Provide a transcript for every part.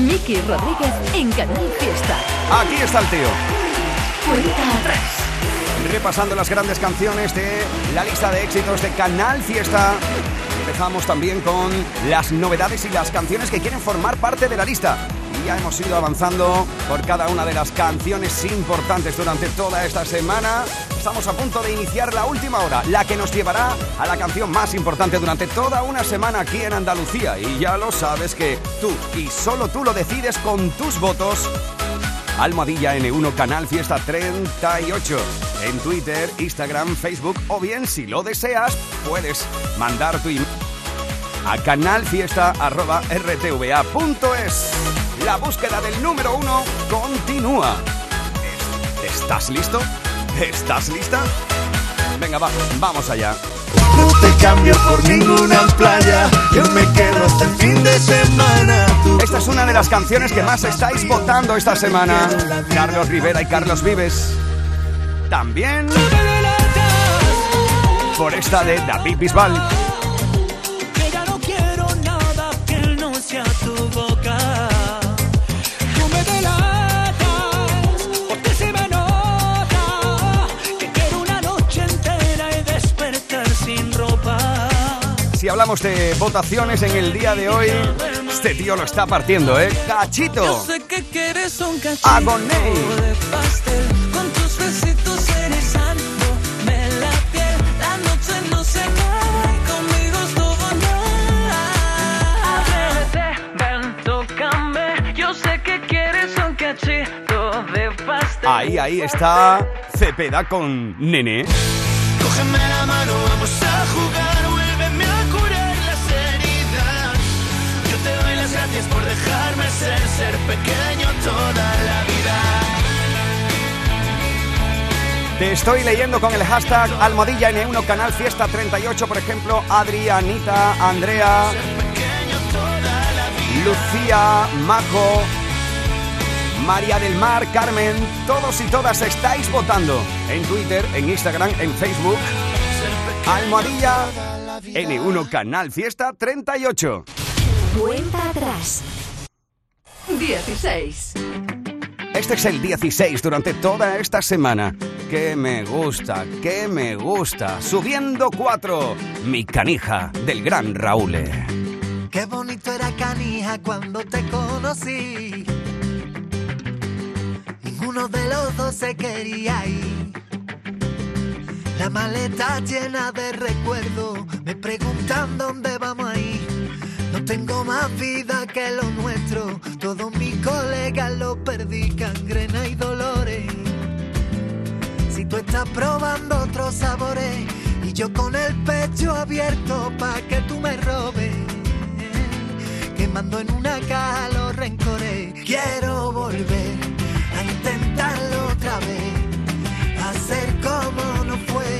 Miki Rodríguez en Canal Fiesta. Aquí está el tío. Cuenta atrás. Repasando las grandes canciones de la lista de éxitos de Canal Fiesta. Empezamos también con las novedades y las canciones que quieren formar parte de la lista. Y ya hemos ido avanzando por cada una de las canciones importantes durante toda esta semana. Estamos a punto de iniciar la última hora, la que nos llevará a la canción más importante durante toda una semana aquí en Andalucía. Y ya lo sabes que tú y solo tú lo decides con tus votos Almohadilla N1 Canal Fiesta 38. En Twitter, Instagram, Facebook o bien, si lo deseas, puedes mandar tu email a canalfiesta.rtva.es. La búsqueda del número uno continúa. ¿Estás listo? ¿Estás lista? Venga, va, vamos allá. No te cambio por ninguna playa, yo me quedo hasta el fin de semana. Esta es una de las canciones que más estáis votando esta semana. Carlos Rivera y Carlos Vives. También por esta de David Bisbal. Hablamos de votaciones en el día de hoy, este tío lo está partiendo, ¿eh? Yo Cachito. sé que quieres un cachito Agoné. de pastel con tus besitos erizándome la piel. La noche no se cae, conmigo es todo nada. Atrévete, ven, tócame. Yo sé que quieres un cachito de pastel. Ahí, ahí está Cepeda con Nene. Cógeme la mano, vamos a jugar, por dejarme ser, ser pequeño toda la vida. Te estoy leyendo con el hashtag Almohadilla N1 Canal Fiesta 38, por ejemplo, Adri, Anita, Andrea, Lucía, Majo, María del Mar, Carmen, todos y todas estáis votando en Twitter, en Instagram, en Facebook. Almohadilla N1 Canal Fiesta 38. Cuenta atrás. 16. Este es el 16 durante toda esta semana. Que me gusta, que me gusta. Subiendo 4. Mi canija del gran Raúl. Qué bonito era Canija cuando te conocí. Ninguno de los dos se quería ir. La maleta llena de recuerdos, me preguntan dónde vamos a ir. Tengo más vida que lo nuestro, todos mis colegas lo perdí, cangrena y dolores. Si tú estás probando otros sabores y yo con el pecho abierto pa' que tú me robes quemando en una caja los rencores. Quiero volver a intentarlo otra vez, hacer como no fue,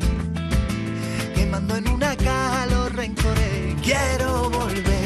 quemando en una caja los rencores. Quiero volver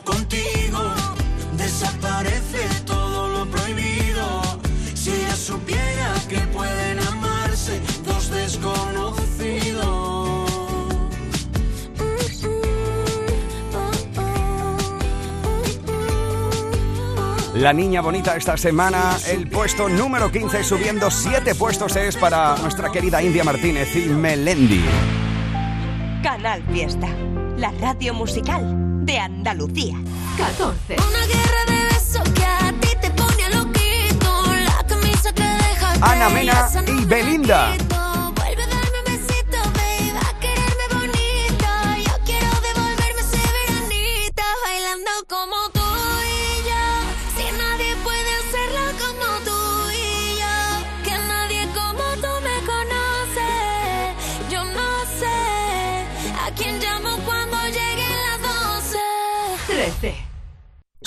contigo. Desaparece todo lo prohibido. Si ella supiera que pueden amarse dos desconocidos. La niña bonita esta semana, el puesto número 15, subiendo 7 puestos es para nuestra querida India Martínez y Melendi. Canal Fiesta, la radio musical de Andalucía. 14. Una guerra de besos que a ti te pone loquito. La camisa que deja Ana Mena y Belinda.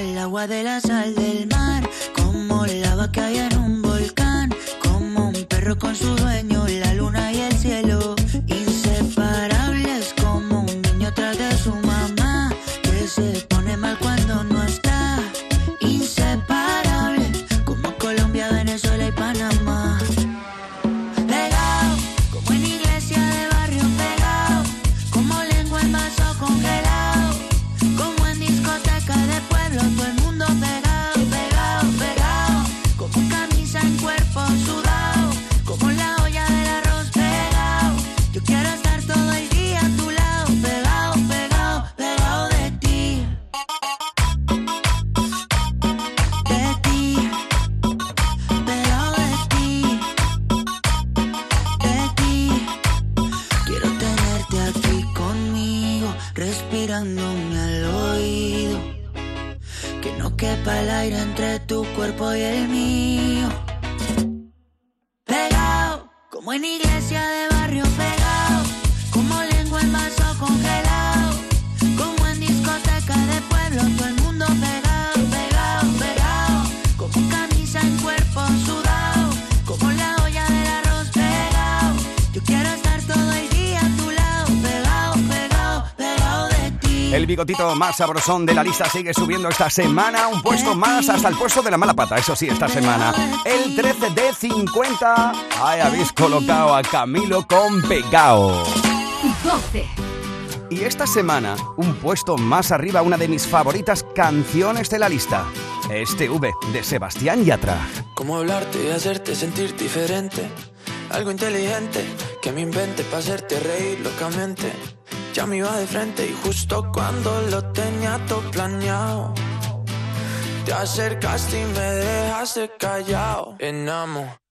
el agua de la sal del mar, como lava que hay en un volcán, como un perro con su bigotito más sabrosón de la lista sigue subiendo esta semana, un puesto más hasta el puesto de la mala pata, eso sí, esta semana. El 13 de 50, ahí habéis colocado a Camilo con Pegao. 12. Y esta semana, un puesto más arriba, una de mis favoritas canciones de la lista. Este V de Sebastián Yatra. Cómo hablarte y hacerte sentir diferente. Algo inteligente que me invente para hacerte reír locamente. Ya me iba de frente y justo cuando lo tenía todo planeado. Te acercaste y me dejaste callado. Enamorado.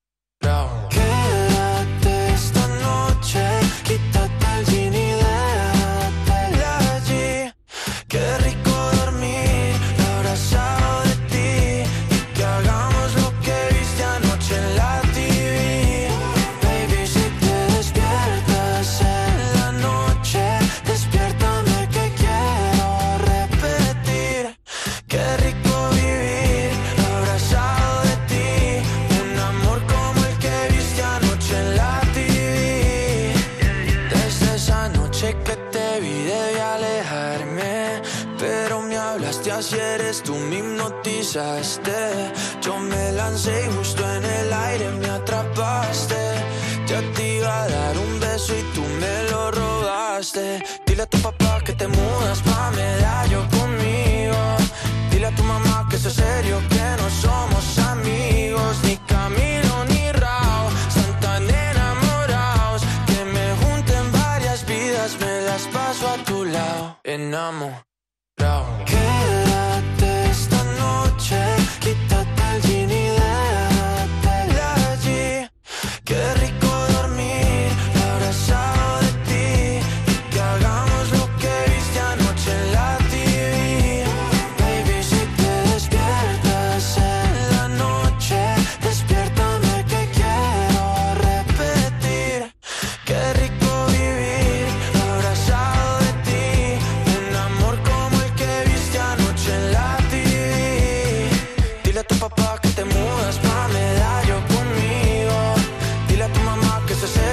Yo me lancé y justo en el aire me atrapaste. Ya te iba a dar un beso y tú me lo robaste. Dile a tu papá que te mudas pa' medallo conmigo. Dile a tu mamá que es serio, que no somos amigos. Ni camino ni rao, están tan enamorados. Que me junten varias vidas, me las paso a tu lado. Enamo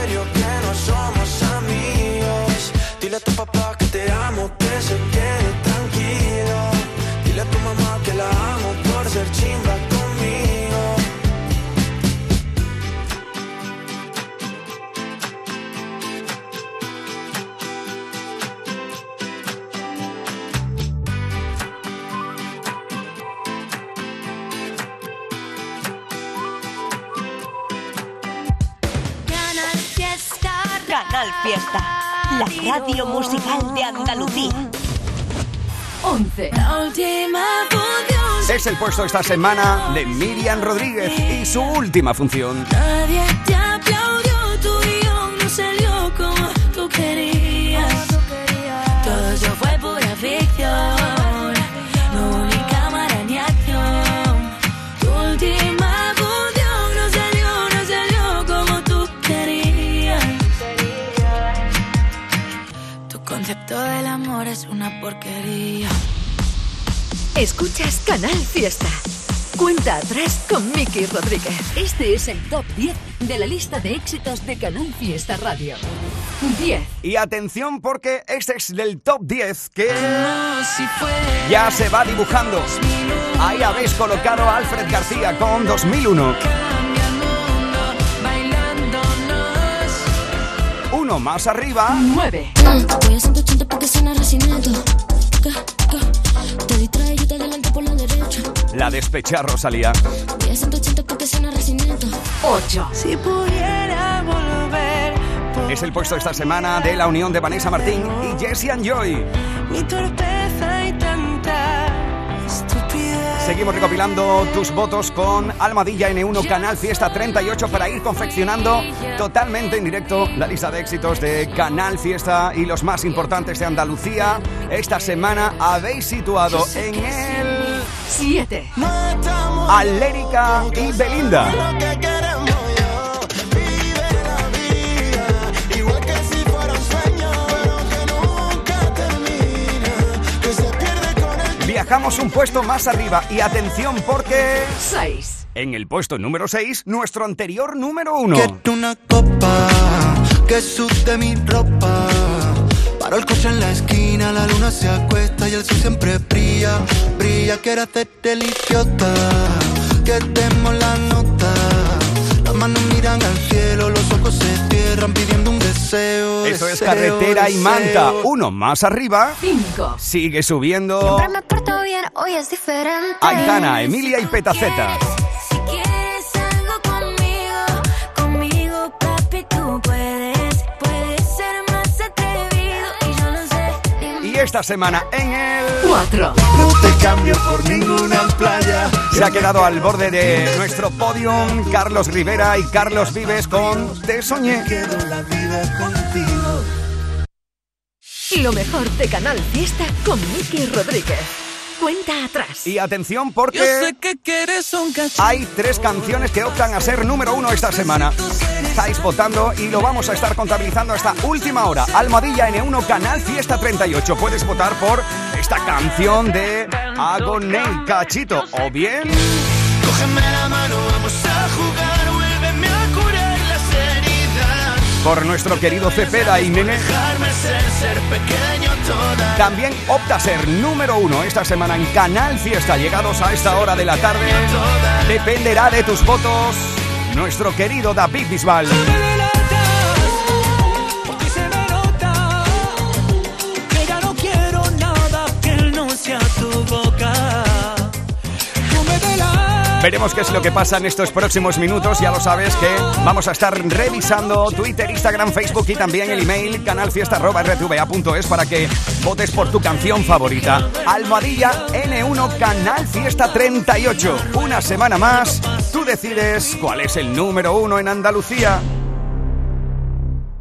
serio, 11. La última función. Es el puesto esta semana de Miriam Rodríguez y su última función. Nadie te aplaudió, tú y no salió como tú querías. Escuchas Canal Fiesta. Cuenta atrás con Miki Rodríguez. Este es el top 10 de la lista de éxitos de Canal Fiesta Radio. 10. Y atención porque este es del top 10 que ya se va dibujando. Ahí habéis colocado a Alfred García con 2001. bailándonos. Uno más arriba. 9. Te distrae, yo te adelanto por la derecha. La despecha Rosalía. Voy a 180 porque suena recinito. 8. Si pudiera volver Es el puesto esta semana de la unión de Vanessa Martín y Jesse and Joy. mi torpeza y tanta. Seguimos recopilando tus votos con Almadilla N1 Canal Fiesta 38 para ir confeccionando totalmente en directo la lista de éxitos de Canal Fiesta y los más importantes de Andalucía. Esta semana habéis situado en el 7. Alérica y Belinda. Viajamos un puesto más arriba y atención porque 6. en el puesto número 6, nuestro anterior número 1. Quiero una copa que sude mi ropa. Paro el coche en la esquina, la luna se acuesta y el sol siempre brilla, brilla. Quiero hacerte el idiota, que demos la nota. Las manos miran al cielo, los ojos se cierran pidiendo un deseo. Eso es deseo, carretera y manta. Uno más arriba. 5. Sigue subiendo. Siempre me porto bien, hoy es diferente. Aitana, Emilia y Petaceta. Si quieres algo conmigo, conmigo, papi, tú. Puedes esta semana en el... 4. No te cambio por ninguna playa. Se ha quedado al borde de nuestro podium Carlos Rivera y Carlos Vives con Te Soñé. Quedo la vida contigo. Lo mejor de Canal Fiesta con Miki Rodríguez. Cuenta atrás. Y atención Yo porque sé que quieres un cachorro. hay tres canciones que optan a ser número uno esta semana. Estáis votando y lo vamos a estar contabilizando hasta última hora. Almohadilla N1 Canal Fiesta 38. Puedes votar por esta canción de Agoney Cachito o bien Cógeme la mano, vamos por nuestro querido Cepeda y Nene. También opta a ser número uno esta semana en Canal Fiesta. Llegados a esta hora de la tarde, dependerá de tus votos nuestro querido David Bisbal. Veremos qué es lo que pasa en estos próximos minutos. Ya lo sabes que vamos a estar revisando Twitter, Instagram, Facebook y también el email canalfiesta.rtva.es para que votes por tu canción favorita. Almohadilla N1 Canal Fiesta 38. Una semana más, tú decides cuál es el número uno en Andalucía.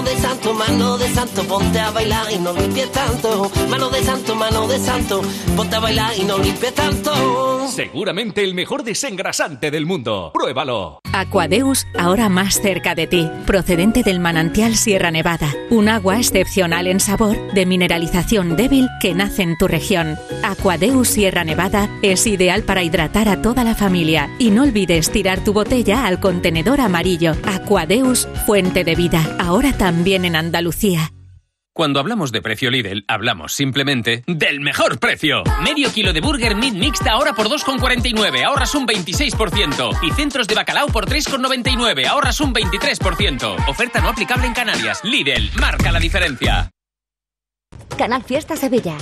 mano de santo, mano de santo, ponte a bailar y no limpies tanto, mano de santo, mano de santo, ponte a bailar y no limpies tanto. Seguramente el mejor desengrasante del mundo. Pruébalo. Aquadeus, ahora más cerca de ti, procedente del manantial Sierra Nevada, un agua excepcional en sabor, de mineralización débil que nace en tu región. Aquadeus Sierra Nevada es ideal para hidratar a toda la familia y no olvides tirar tu botella al contenedor amarillo. Aquadeus, fuente de vida, ahora también en Andalucía. Cuando hablamos de precio Lidl, hablamos simplemente del mejor precio. Medio kilo de burger meat mixta ahora por 2,49, ahorras un 26%. Y centros de bacalao por 3,99, ahorras un 23%. Oferta no aplicable en Canarias. Lidl, marca la diferencia. Canal Fiesta Sevilla.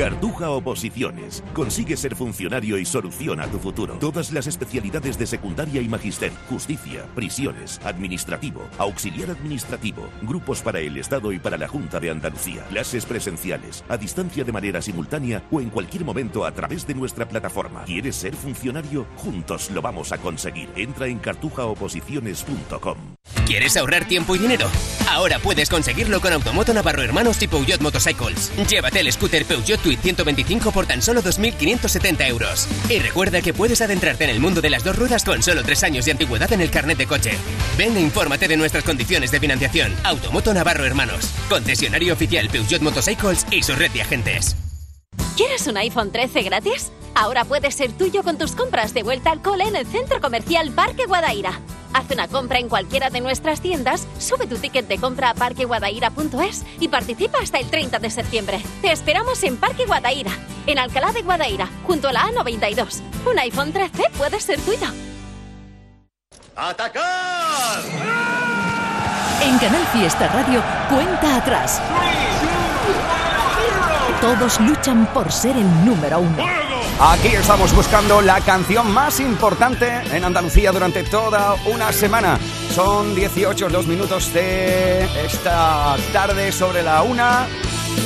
Cartuja Oposiciones. Consigue ser funcionario y soluciona tu futuro. Todas las especialidades de secundaria y magister, justicia, prisiones, administrativo, auxiliar administrativo, grupos para el Estado y para la Junta de Andalucía, clases presenciales, a distancia de manera simultánea o en cualquier momento a través de nuestra plataforma. ¿Quieres ser funcionario? Juntos lo vamos a conseguir. Entra en cartujaoposiciones.com. ¿Quieres ahorrar tiempo y dinero? Ahora puedes conseguirlo con Automoto Navarro Hermanos y Peugeot Motorcycles. Llévate el scooter Peugeot Tweed 125 por tan solo 2.570 euros. Y recuerda que puedes adentrarte en el mundo de las dos ruedas con solo tres años de antigüedad en el carnet de coche. Ven e infórmate de nuestras condiciones de financiación. Automoto Navarro Hermanos. Concesionario oficial Peugeot Motorcycles y su red de agentes. ¿Quieres un iPhone 13 gratis? Ahora puede ser tuyo con tus compras de vuelta al cole en el Centro Comercial Parque Guadaira. Haz una compra en cualquiera de nuestras tiendas, sube tu ticket de compra a parqueguadaira.es y participa hasta el 30 de septiembre. Te esperamos en Parque Guadaira, en Alcalá de Guadaira, junto a la A92. Un iPhone 13 puede ser tuyo. ¡Atacar! En Canal Fiesta Radio, cuenta atrás. Todos luchan por ser el número uno. Aquí estamos buscando la canción más importante en Andalucía durante toda una semana. Son 18 los minutos de esta tarde sobre la una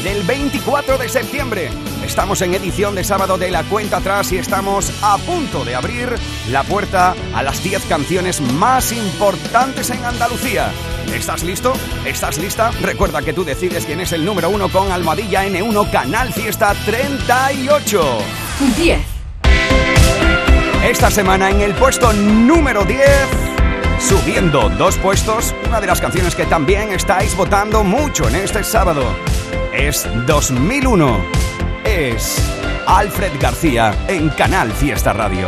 del 24 de septiembre. Estamos en edición de sábado de la cuenta atrás y estamos a punto de abrir la puerta a las 10 canciones más importantes en Andalucía. ¿Estás listo? ¿Estás lista? Recuerda que tú decides quién es el número uno con Almohadilla N1 Canal Fiesta 38. 10. Esta semana en el puesto número 10, subiendo dos puestos, una de las canciones que también estáis votando mucho en este sábado. Es 2001. Es Alfred García en Canal Fiesta Radio.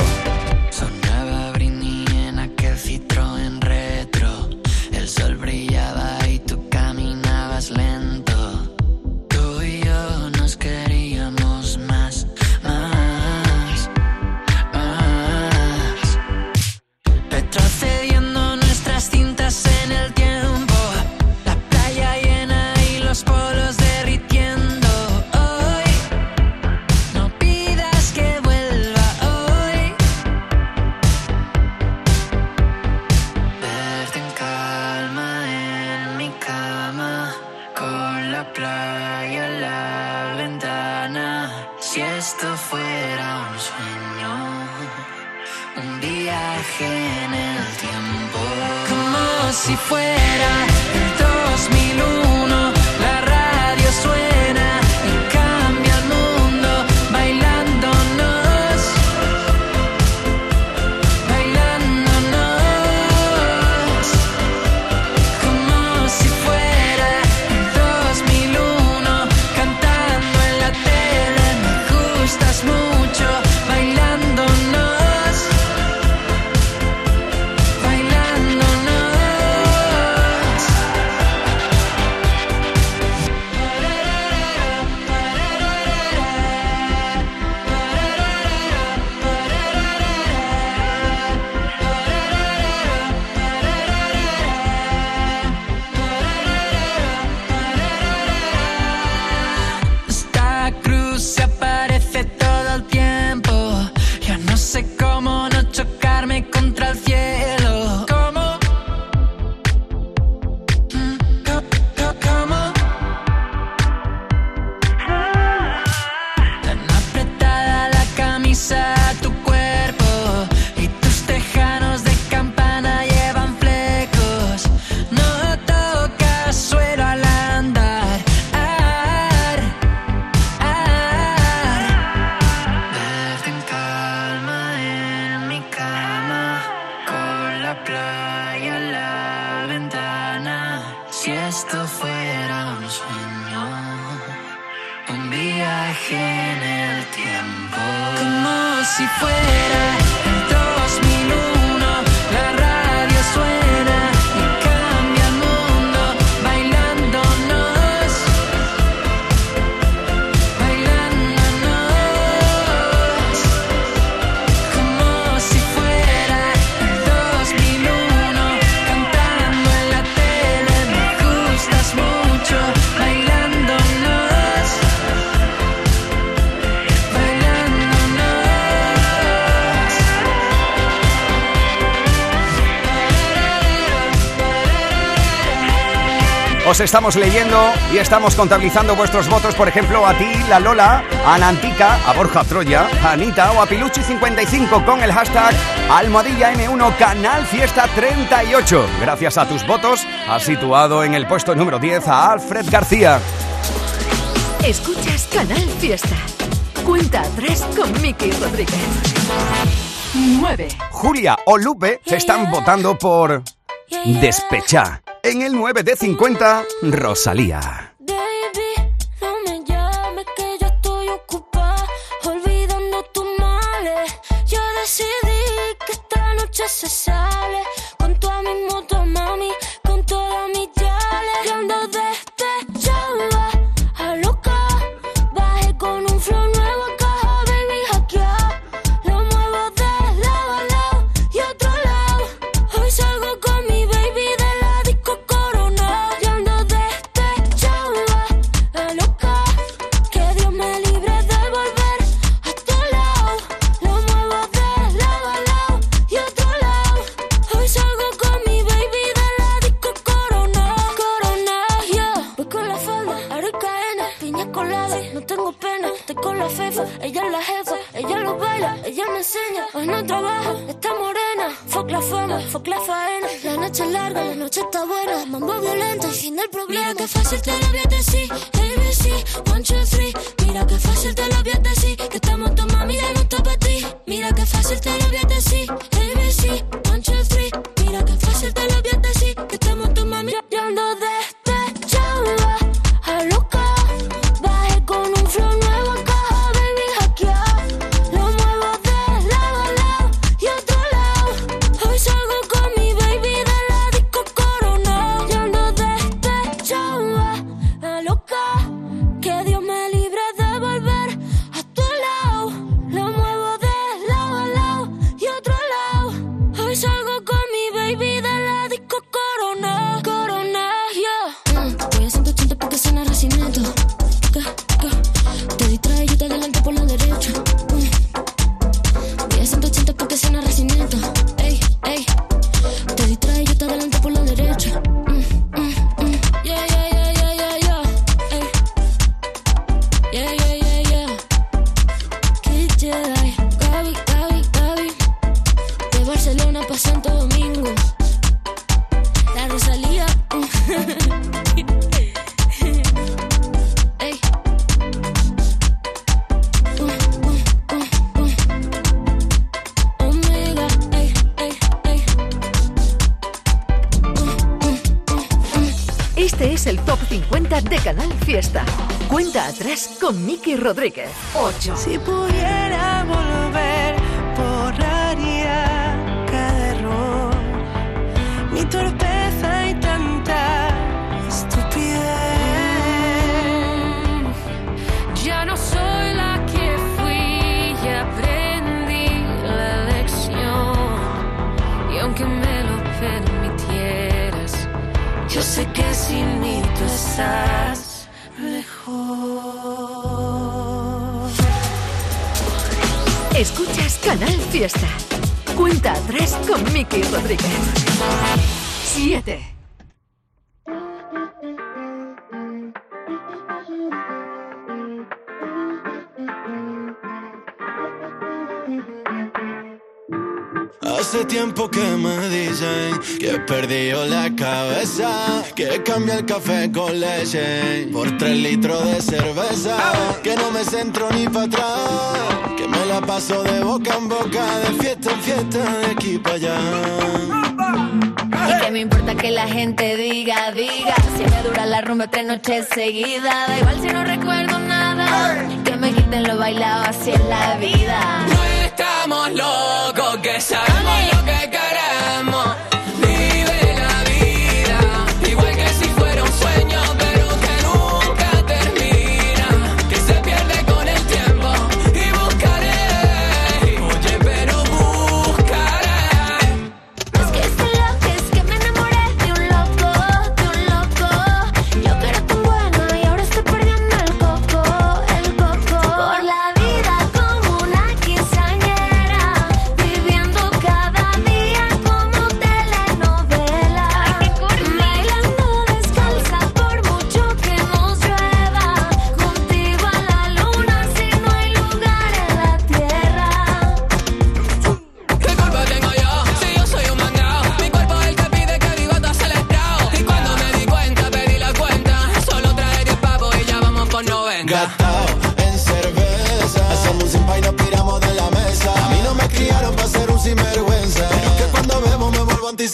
cruz se apaga. estamos leyendo y estamos contabilizando vuestros votos, por ejemplo, a ti, la Lola, a Nantica, a Borja Troya, a Anita o a Piluchi55 con el hashtag Almohadilla M1 Canal Fiesta 38. Gracias a tus votos, has situado en el puesto número 10 a Alfred García. Escuchas Canal Fiesta. Cuenta 3 con Miki Rodríguez. 9. Julia o Lupe se están votando por Despechá. En el 9 de 50, Rosalía. con Miki Rodríguez. 8. Si por fiesta. Cuenta atrás con Mickey Rodríguez. perdió la cabeza. Que cambia el café con leche por tres litros de cerveza. Que no me centro ni para atrás. Que me la paso de boca en boca, de fiesta en fiesta, de aquí para allá. Y que me importa que la gente diga, diga. Si me dura la rumba tres noches seguidas, da igual si no recuerdo nada. Que me quiten lo bailado, así es la vida. No estamos locos que sabemos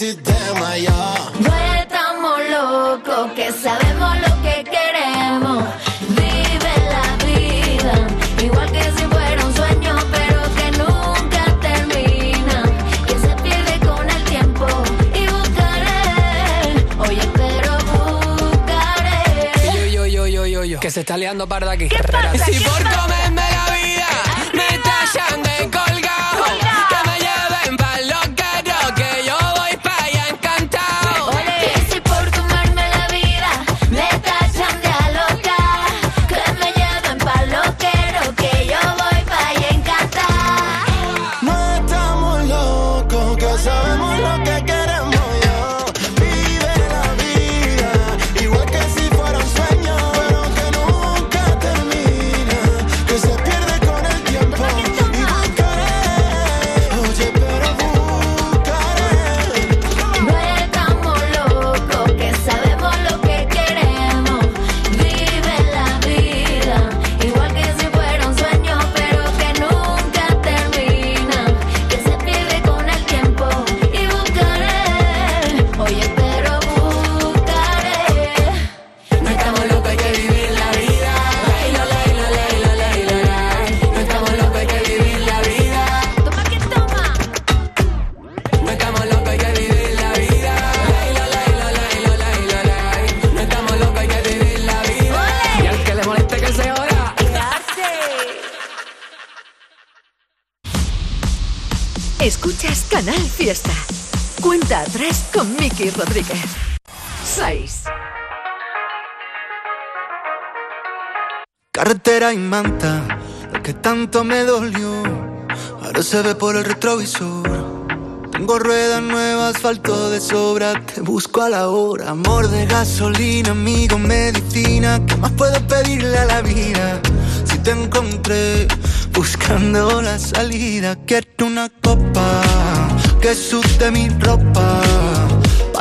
antisistema, ya. No estamos locos, que sabemos lo que queremos. Vive la vida, igual que si fuera un sueño, pero que nunca termina. Que se pierde con el tiempo y buscaré. Oye, pero buscaré. Yo, yo, yo, yo, yo, yo Que se está liando para de aquí Y si por comerme la Rodríguez. 6. Carretera y manta, lo que tanto me dolió, ahora se ve por el retrovisor. Tengo ruedas nuevas, asfalto de sobra, te busco a la hora. Amor de gasolina, amigo, medicina, ¿qué más puedo pedirle a la vida? Si te encontré buscando la salida, quiero una copa que sude mi ropa.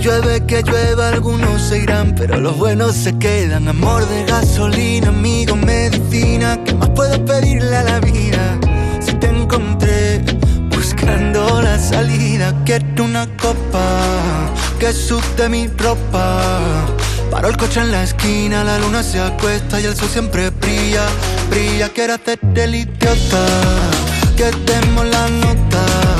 Llueve, que llueva, algunos se irán, pero los buenos se quedan. Amor de gasolina, amigo, medicina, ¿qué más puedo pedirle a la vida? Si te encontré buscando la salida, quiero una copa que sude mi ropa. Paro el coche en la esquina, la luna se acuesta y el sol siempre brilla, brilla. Quiero hacerte el idiota, que demos la nota.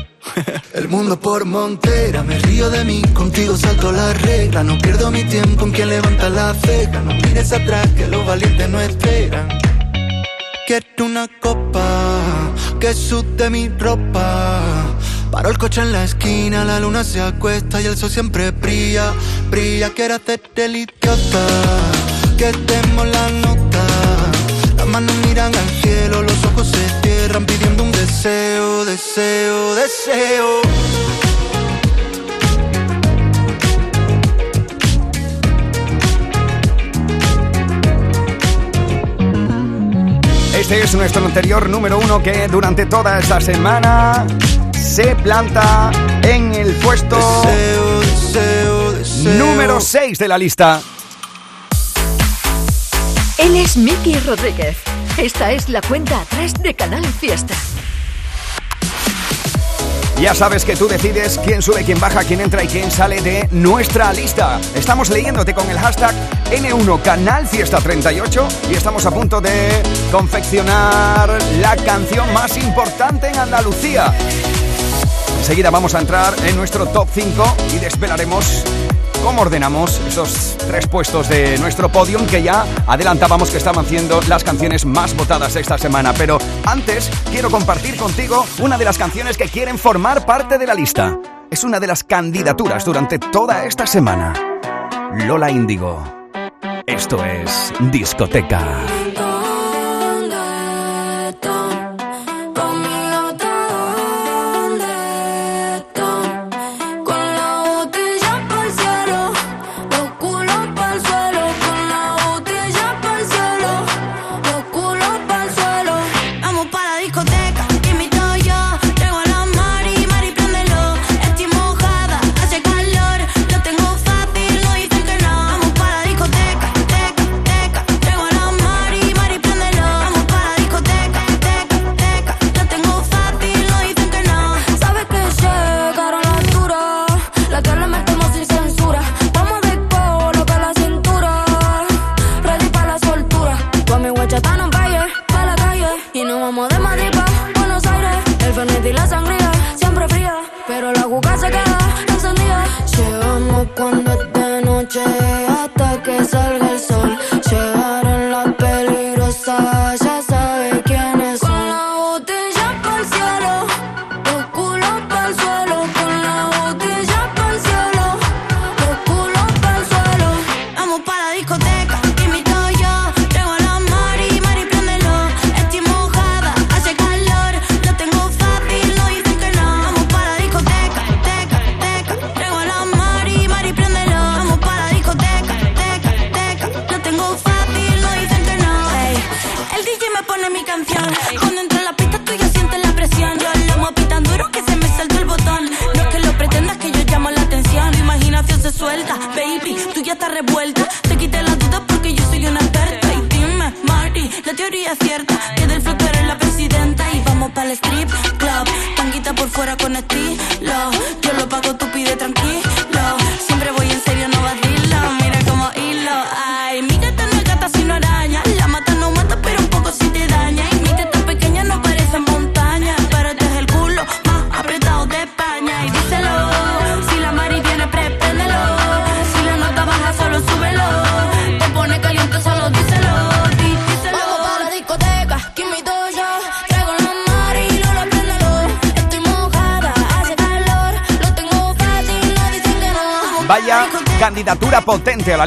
El mundo por montera, me río de mí, contigo salto la regla. No pierdo mi tiempo en quien levanta la ceja. No mires atrás, que los valientes no esperan. Quiero una copa que sude mi ropa. Paro el coche en la esquina, la luna se acuesta y el sol siempre brilla, brilla. Quiero hacer el idiota, que demos la nota. Las manos miran al cielo, los ojos se cierran pidiendo un deseo, deseo, deseo. Este es nuestro anterior número uno que durante toda esta semana se planta en el puesto número 6 de la lista. Él es Miki Rodríguez. Esta es la cuenta atrás de Canal Fiesta. Ya sabes que tú decides quién sube, quién baja, quién entra y quién sale de nuestra lista. Estamos leyéndote con el hashtag N1 Canal Fiesta 38 y estamos a punto de confeccionar la canción más importante en Andalucía. Enseguida vamos a entrar en nuestro top 5 y desvelaremos cómo ordenamos esos tres puestos de nuestro podium que ya adelantábamos que estaban siendo las canciones más votadas esta semana. Pero antes quiero compartir contigo una de las canciones que quieren formar parte de la lista. Es una de las candidaturas durante toda esta semana. Lola Índigo. Esto es Discoteca.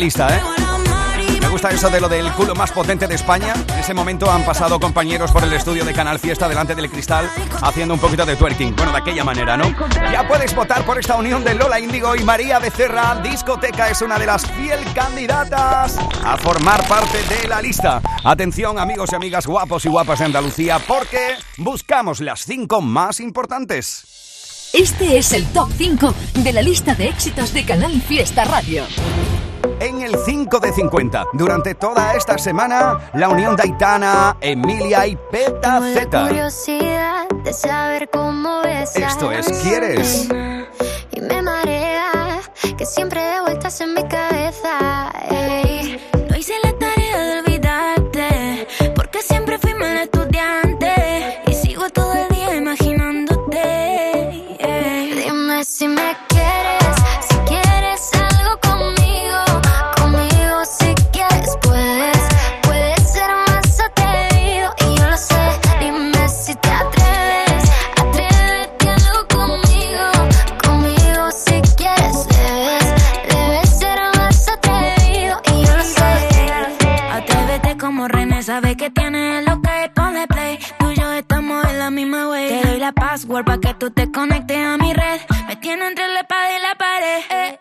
¿Eh? Me gusta eso de lo del culo más potente de España. En ese momento han pasado compañeros por el estudio de Canal Fiesta delante del cristal haciendo un poquito de twerking. Bueno, de aquella manera, ¿no? Ya puedes votar por esta unión de Lola Índigo y María Becerra. Discoteca es una de las fiel candidatas a formar parte de la lista. Atención, amigos y amigas guapos y guapas de Andalucía, porque buscamos las cinco más importantes. Este es el top 5 de la lista de éxitos de Canal Fiesta Radio. En el 5 de 50, durante toda esta semana, la unión de Aitana, Emilia y Peta Z. curiosidad de saber cómo besar Esto es ¿Quieres? Y me marea que siempre de vueltas en mi cabeza. password que tú te conectes a mi red. Me tiene entre la espada y la pared. Eh,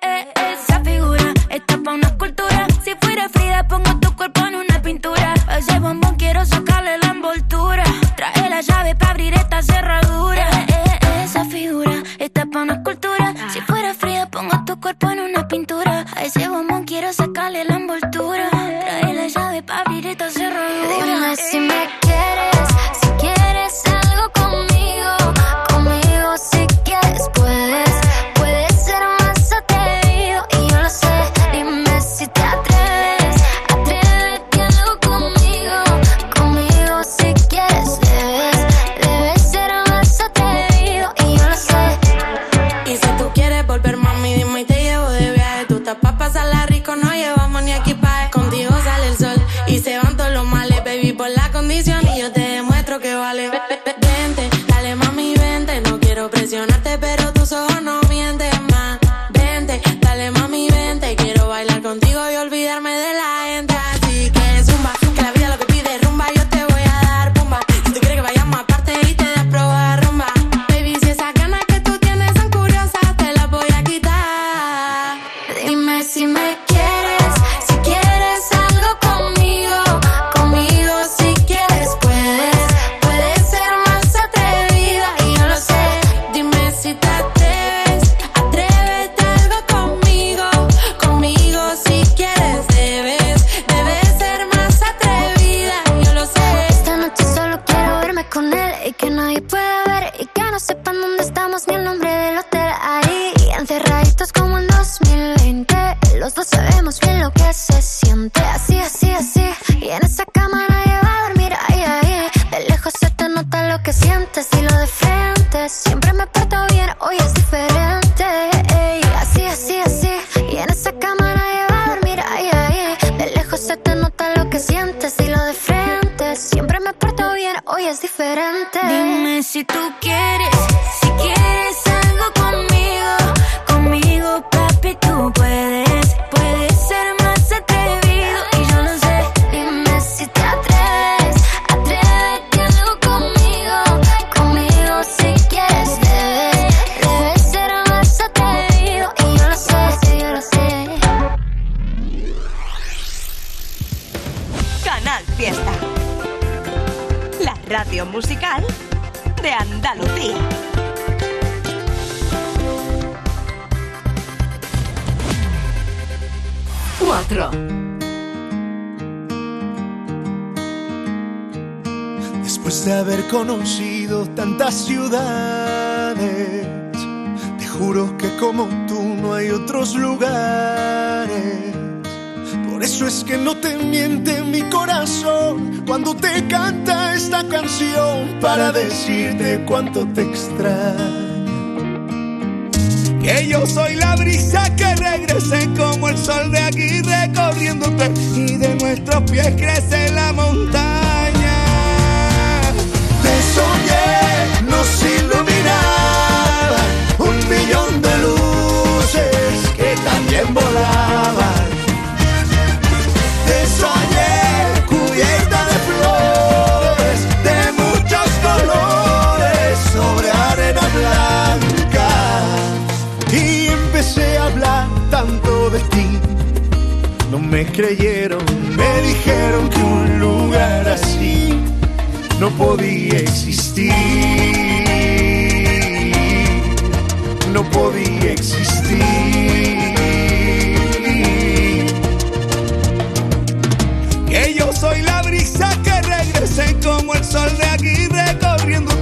Andalucía. Cuatro. Después de haber conocido tantas ciudades, te juro que como tú no hay otros lugares eso es que no te miente mi corazón cuando te canta esta canción para decirte cuánto te extraño. Que yo soy la brisa que regrese como el sol de aquí recorriéndote y de nuestros pies crece la montaña. Te soñé, no. no me creyeron, me dijeron que un lugar así no podía existir. No podía existir. Que yo soy la brisa que regrese como el sol de aquí recorriendo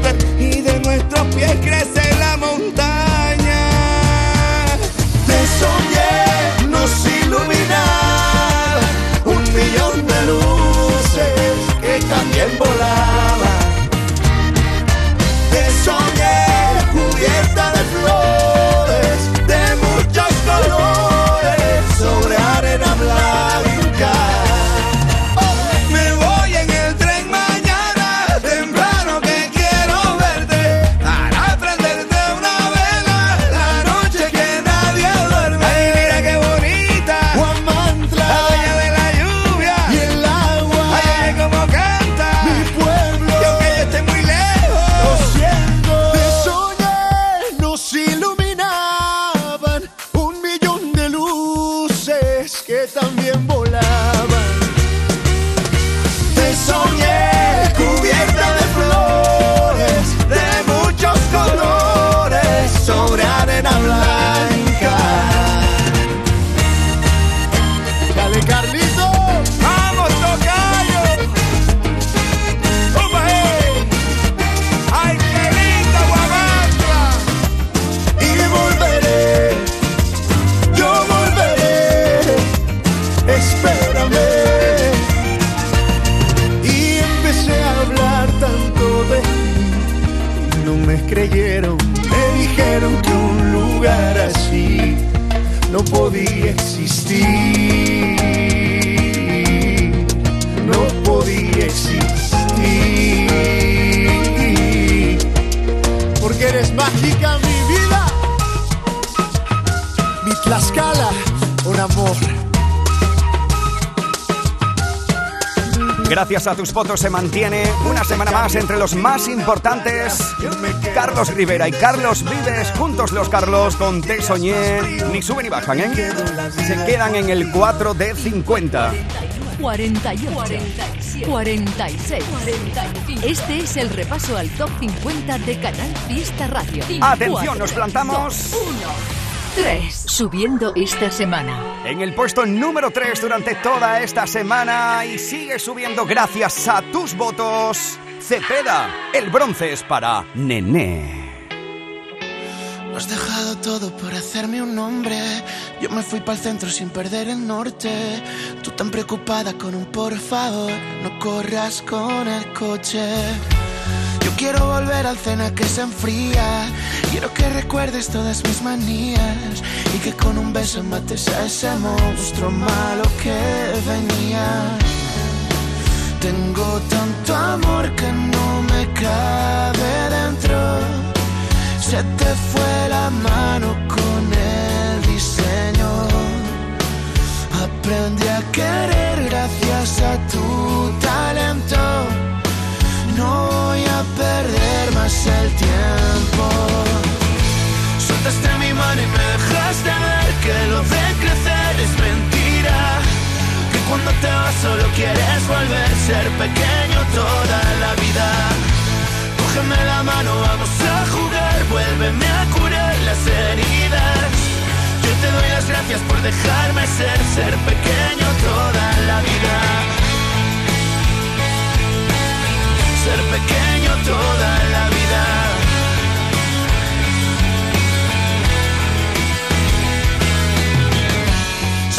Gracias a tus votos se mantiene una semana más entre los más importantes. Carlos Rivera y Carlos Vives, juntos los Carlos con Te Soñé, ni suben ni bajan, ¿eh? Se quedan en el 4 de 50. 48, 46. Este es el repaso al top 50 de Canal Fiesta Radio. Atención, nos plantamos. 3. Subiendo esta semana. En el puesto número 3 durante toda esta semana y sigue subiendo gracias a tus votos. Cepeda, el bronce es para Nené. Lo has dejado todo por hacerme un nombre. Yo me fui para el centro sin perder el norte. Tú tan preocupada con un por favor, no corras con el coche. Yo quiero volver al cena que se enfría. Quiero que recuerdes todas mis manías y que con un beso mates a ese monstruo malo que venía. Tengo tanto amor que no me cabe dentro. Se te fue la mano con el diseño. Aprendí a querer gracias a tu talento. No voy a perder más el tiempo. Soltaste mi mano y me dejaste ver que lo de crecer es mentira. Que cuando te vas solo quieres volver a ser pequeño toda la vida. Cógeme la mano, vamos a jugar, vuélveme a curar las heridas. Yo te doy las gracias por dejarme ser, ser pequeño toda la vida. Ser pequeño toda la vida.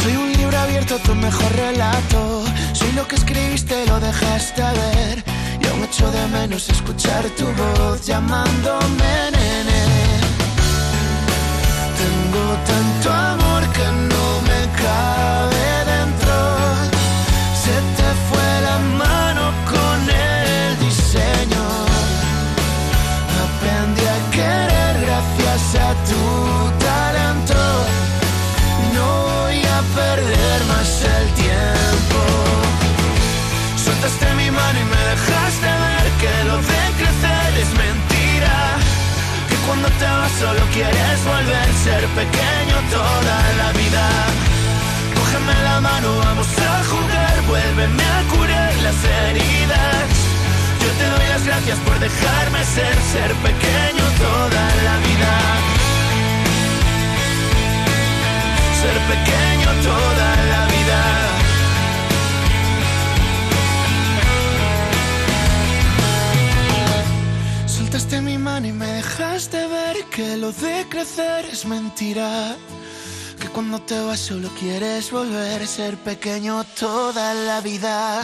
Soy un libro abierto, tu mejor relato. Soy lo que escribiste, lo dejaste ver. Y aún echo de menos escuchar tu voz llamándome nene. Tengo tanto amor que no ser pequeño toda la vida.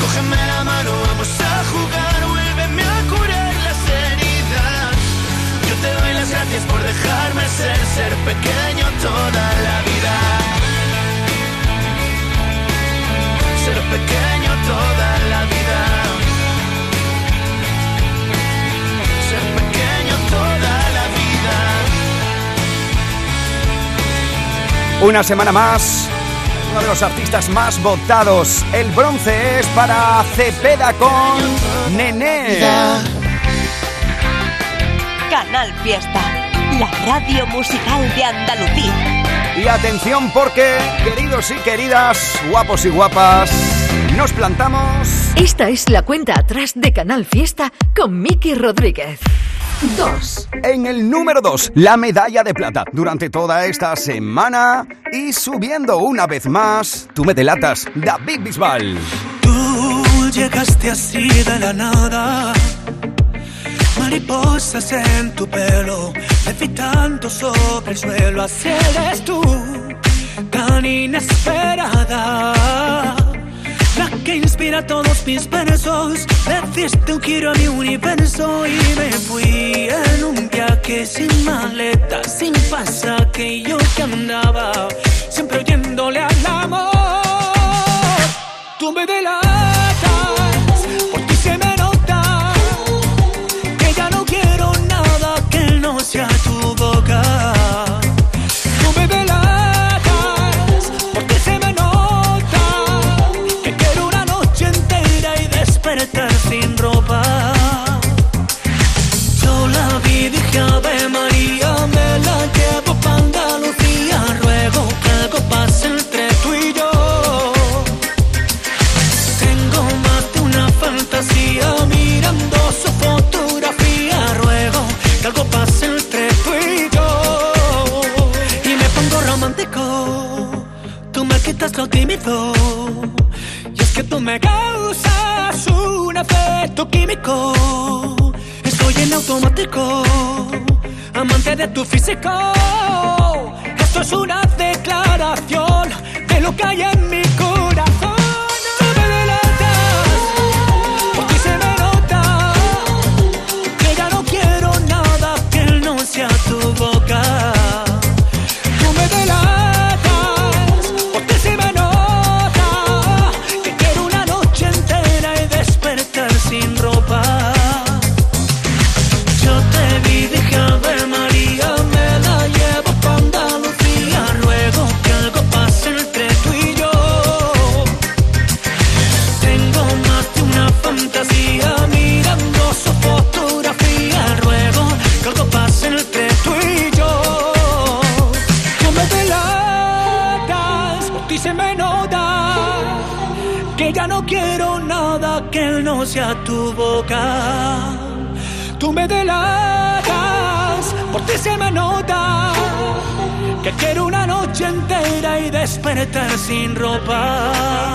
Cógeme la mano, vamos a jugar, vuélveme a curar las heridas. Yo te doy las gracias por dejarme ser, ser pequeño toda la vida. Ser pequeño toda la vida. Ser pequeño toda la vida. Una semana más, uno de los artistas más votados. El bronce es para Cepeda con Nené. Canal Fiesta. la radio musical de Andalucía. Y atención porque, queridos y queridas, guapos y guapas, nos plantamos... Esta es la cuenta atrás de Canal Fiesta con Miki Rodríguez. 2. En el número 2, la medalla de plata. Durante toda esta semana y subiendo una vez más, tú me delatas, David Bisbal. Tú llegaste así de la nada. Mariposas en tu pelo, levitando sobre el suelo. Así eres tú, tan inesperada. La que inspira todos mis versos. Le un giro a mi universo y me fui en un viaje sin maleta, sin pasaje. Yo que andaba siempre oyéndole al amor. Tú me delatas, Y es que tú me causas un efecto químico. Estoy en automático, amante de tu físico. Esto es una declaración de lo que hay en mi noche entera y despertar sin ropa.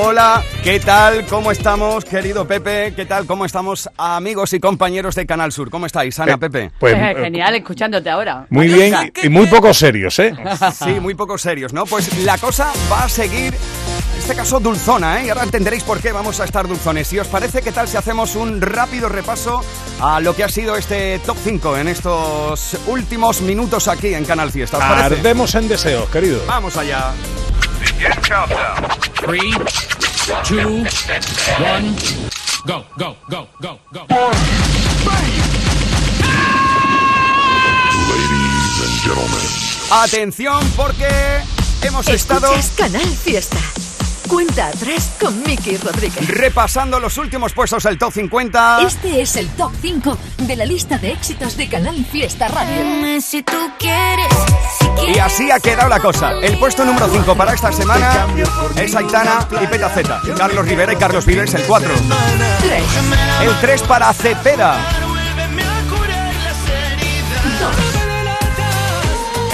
Hola, ¿qué tal? ¿Cómo estamos, querido Pepe? ¿Qué tal? ¿Cómo estamos, amigos y compañeros de Canal Sur? ¿Cómo estáis, Ana, Pepe? pues, Eh, eh, Genial, escuchándote ahora. Muy bien y muy poco serios, ¿eh? Sí, muy poco serios, ¿no? Pues la cosa va a seguir, en este caso, dulzona, ¿eh? Y ahora entenderéis por qué vamos a estar dulzones. Si os parece, ¿qué tal si hacemos un rápido repaso a lo que ha sido este top 5 en estos últimos minutos aquí en Canal Fiesta? ¿Os parece? Ardemos en deseos, querido. Vamos allá. Three, two, one, go, go, go, go, go. Atención porque hemos estado Escuchas Canal Fiesta. Cuenta atrás con Miki Rodríguez. repasando los últimos puestos del top 50. Este es el top 5 de la lista de éxitos de Canal Fiesta Radio. Si tú quieres, Y así ha quedado la cosa. El puesto número 5 para esta semana es Aitana y Peta Z. Carlos Rivera y Carlos Vives el 4. El 3 para Cepeda.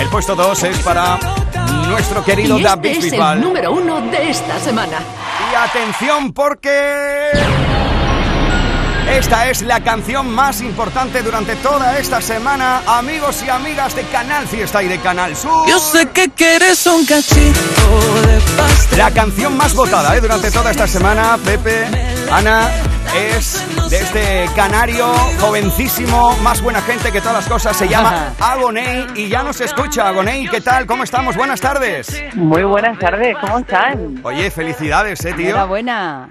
El puesto 2 es para nuestro querido Y David este es Bisbal. el número uno de esta semana. Y atención porque... Esta es la canción más importante durante toda esta semana, amigos y amigas de Canal Fiesta y de Canal Sur. Yo sé que quieres un cachito de pastel. La canción más votada ¿eh? durante toda esta semana, Pepe, Ana, es de este canario jovencísimo, más buena gente que todas las cosas. Se llama Agoney y ya nos escucha. Agoney, ¿qué tal? ¿Cómo estamos? Buenas tardes. Muy buenas tardes, ¿cómo están? Oye, felicidades, eh, tío. Enhorabuena.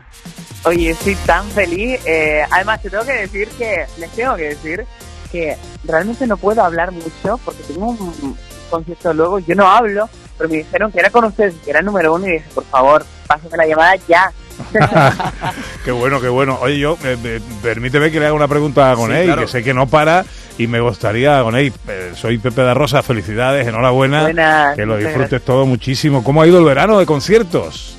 Oye, estoy tan feliz. eh, además, te tengo que decir que, les tengo que decir que realmente no puedo hablar mucho porque tengo un concierto luego. Yo no hablo, pero me dijeron que era con ustedes, que era el número uno y dije, por favor, pásame la llamada ya. Qué bueno, qué bueno. Oye, yo, eh, eh, permíteme que le haga una pregunta a Gonei, Sí, claro. que sé que no para y me gustaría, Gonei, eh, soy Pepe da Rosa, felicidades, enhorabuena, Buenas, que lo disfrutes gracias. todo muchísimo. ¿Cómo ha ido el verano de conciertos?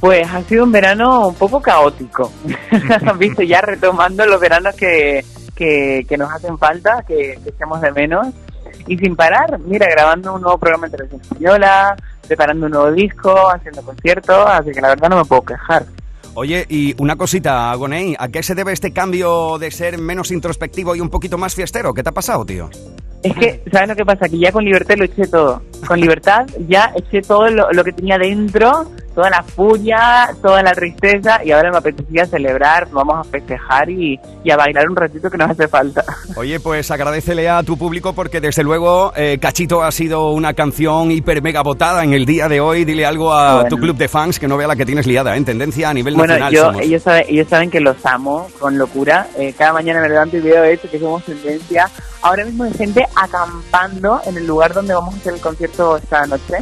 Pues ha sido un verano un poco caótico. Viste, ya retomando los veranos que, que, que nos hacen falta, que, que echamos de menos. Y sin parar, mira, grabando un nuevo programa en televisión española, preparando un nuevo disco, haciendo conciertos, así que la verdad no me puedo quejar. Oye, y una cosita, Agoney, ¿a qué se debe este cambio de ser menos introspectivo y un poquito más fiestero? ¿Qué te ha pasado, tío? Es que, ¿sabes lo que pasa? Que ya con libertad lo eché todo. Con libertad ya eché todo lo, lo que tenía dentro, toda la furia, toda la tristeza, y ahora me apetecía celebrar, vamos a festejar y, y a bailar un ratito que nos hace falta. Oye, pues agradecele a tu público porque desde luego eh, Cachito ha sido una canción hiper mega votada en el día de hoy. Dile algo a Bueno. tu club de fans que no vea la que tienes liada, ¿eh? en tendencia a nivel Bueno, nacional. yo, somos. ellos, saben, ellos saben que los amo con locura. Eh, cada mañana me levanto y veo esto, que somos tendencia. Ahora mismo hay gente acampando en el lugar donde vamos a hacer el concierto esta noche,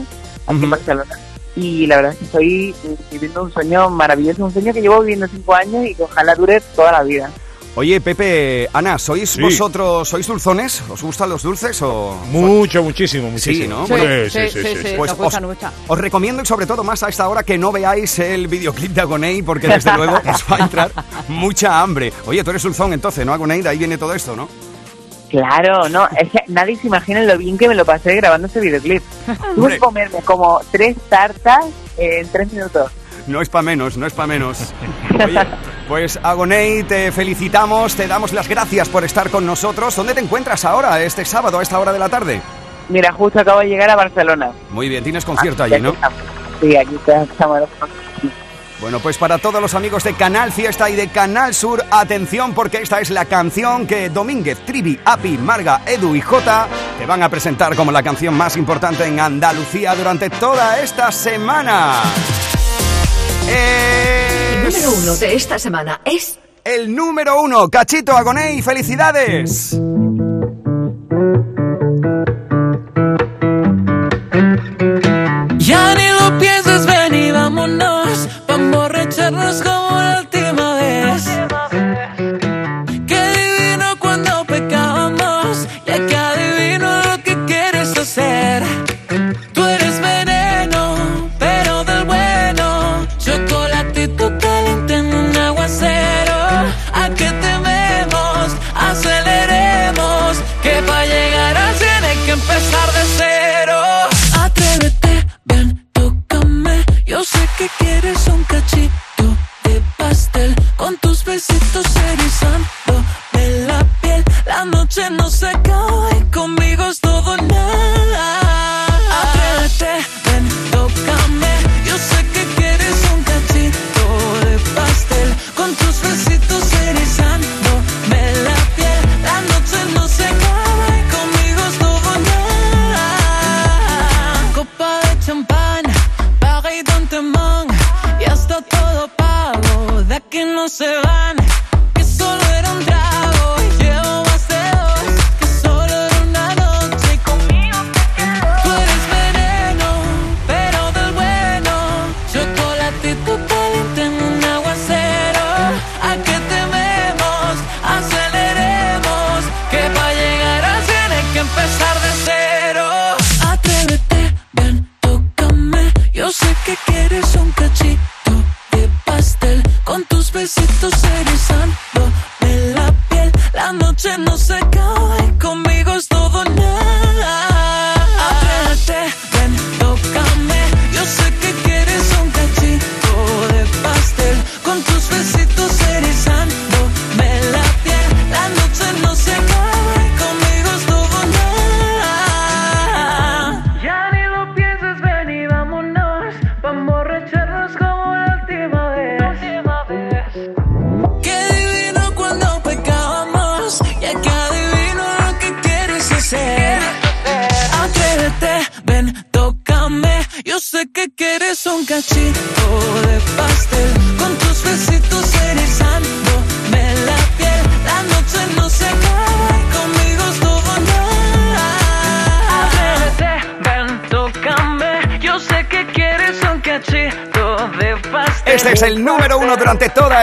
aquí en Barcelona. Y la verdad es que estoy viviendo un sueño maravilloso, un sueño que llevo viviendo cinco años y que ojalá dure toda la vida. Oye, Pepe, Ana, ¿sois Sí. vosotros, sois dulzones? ¿Os gustan los dulces o...? Mucho, muchísimo, muchísimo. Sí, ¿no? Sí, Bueno, sí, sí, sí, sí. Pues os, os recomiendo y sobre todo más a esta hora que no veáis el videoclip de Agoney porque desde luego os va a entrar mucha hambre. Oye, tú eres dulzón entonces, ¿no, Agoney? De ahí viene todo esto, ¿no? Claro, no, es que nadie se imagina lo bien que me lo pasé grabando ese videoclip. Tuve que comerme como tres tartas en tres minutos. No es para menos, no es para menos. Oye, pues Agoney, te felicitamos, te damos las gracias por estar con nosotros. ¿Dónde te encuentras ahora, este sábado, a esta hora de la tarde? Mira, justo acabo de llegar a Barcelona. Muy bien, tienes concierto Ah, allí, ¿no? estamos. Sí, aquí estamos. Bueno, pues para todos los amigos de Canal Fiesta y de Canal Sur, atención porque esta es la canción que Domínguez, Trivi, Api, Marga, Edu y Jota te van a presentar como la canción más importante en Andalucía durante toda esta semana. El Es número uno de esta semana es... el número uno, Cachito Agoney, felicidades.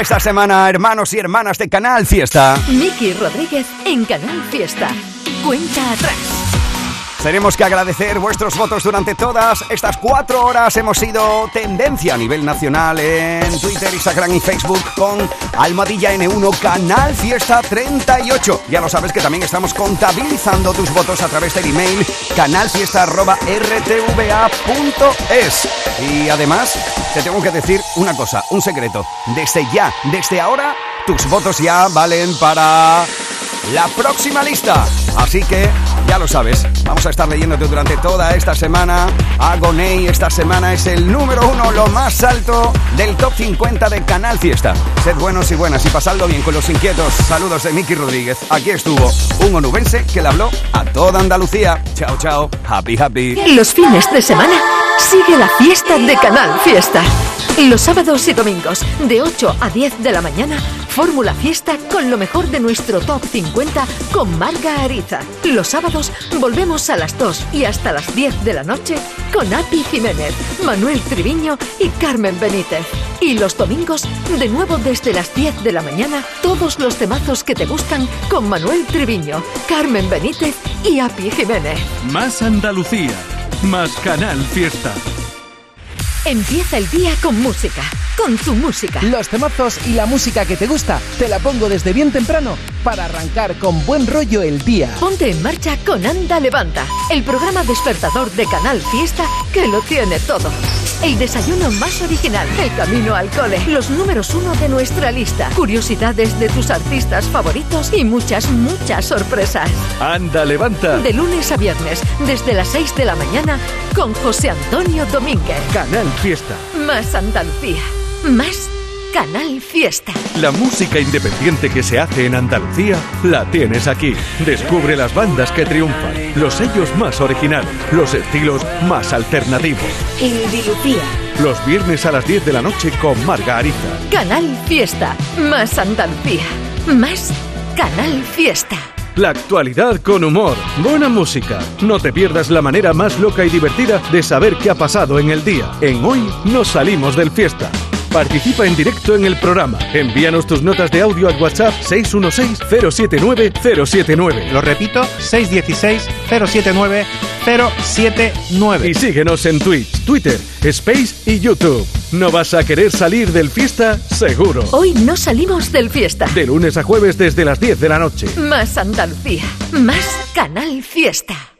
Esta semana, hermanos y hermanas de Canal Fiesta. Miki Rodríguez en Canal Fiesta. Cuenta atrás. Tenemos que agradecer vuestros votos durante todas estas cuatro horas. Hemos sido tendencia a nivel nacional en Twitter, Instagram y Facebook con Almadilla N1 Canal Fiesta 38. Ya lo sabes que también estamos contabilizando tus votos a través del email canalfiesta.rtva.es. Y además, te tengo que decir una cosa, un secreto. Desde ya, desde ahora, tus votos ya valen para la próxima lista. Así que ya lo sabes, vamos a estar leyéndote durante toda esta semana. Agoney esta semana es el número uno, lo más alto del top 50 de Canal Fiesta. Sed buenos y buenas y pasadlo bien con los inquietos. Saludos de Miki Rodríguez. Aquí estuvo un onubense que le habló a toda Andalucía. Chao, chao. Happy, happy. Los fines de semana sigue la fiesta de Canal Fiesta. Los sábados y domingos, de 8 a 10 de la mañana, Fórmula Fiesta con lo mejor de nuestro top 50 con Marga Ariza. Los sábados volvemos a las 2 y hasta las 10 de la noche con Api Jiménez, Manuel Triviño y Carmen Benítez. Y los domingos, de nuevo desde las 10 de la mañana, todos los temazos que te gustan con Manuel Triviño, Carmen Benítez y Api Jiménez. Más Andalucía, más Canal Fiesta. Empieza el día con música, con tu música. Los temazos y la música que te gusta te la pongo desde bien temprano para arrancar con buen rollo el día. Ponte en marcha con Anda Levanta, el programa despertador de Canal Fiesta que lo tiene todo. El desayuno más original, el camino al cole, los números uno de nuestra lista, curiosidades de tus artistas favoritos y muchas, muchas sorpresas. Anda, levanta. De lunes a viernes, desde las 6 de la mañana, con José Antonio Domínguez. Canal Fiesta. Más Andalucía, más Canal Fiesta. La música independiente que se hace en Andalucía la tienes aquí. Descubre las bandas que triunfan, los sellos más originales, los estilos más alternativos. Indilucía. Los viernes a las 10 de la noche con Marga Ariza. Canal Fiesta, más Andalucía, más Canal Fiesta. La actualidad con humor, buena música. No te pierdas la manera más loca y divertida de saber qué ha pasado en el día. En Hoy nos salimos del fiesta. Participa en directo en el programa. Envíanos tus notas de audio al WhatsApp 616-079-079. Lo repito, 616-079-079. Y síguenos en Twitch, Twitter, Space y YouTube. ¿No vas a querer salir del fiesta? Seguro. Hoy no salimos del fiesta. De lunes a jueves desde las 10 de la noche. Más Andalucía, más Canal Fiesta.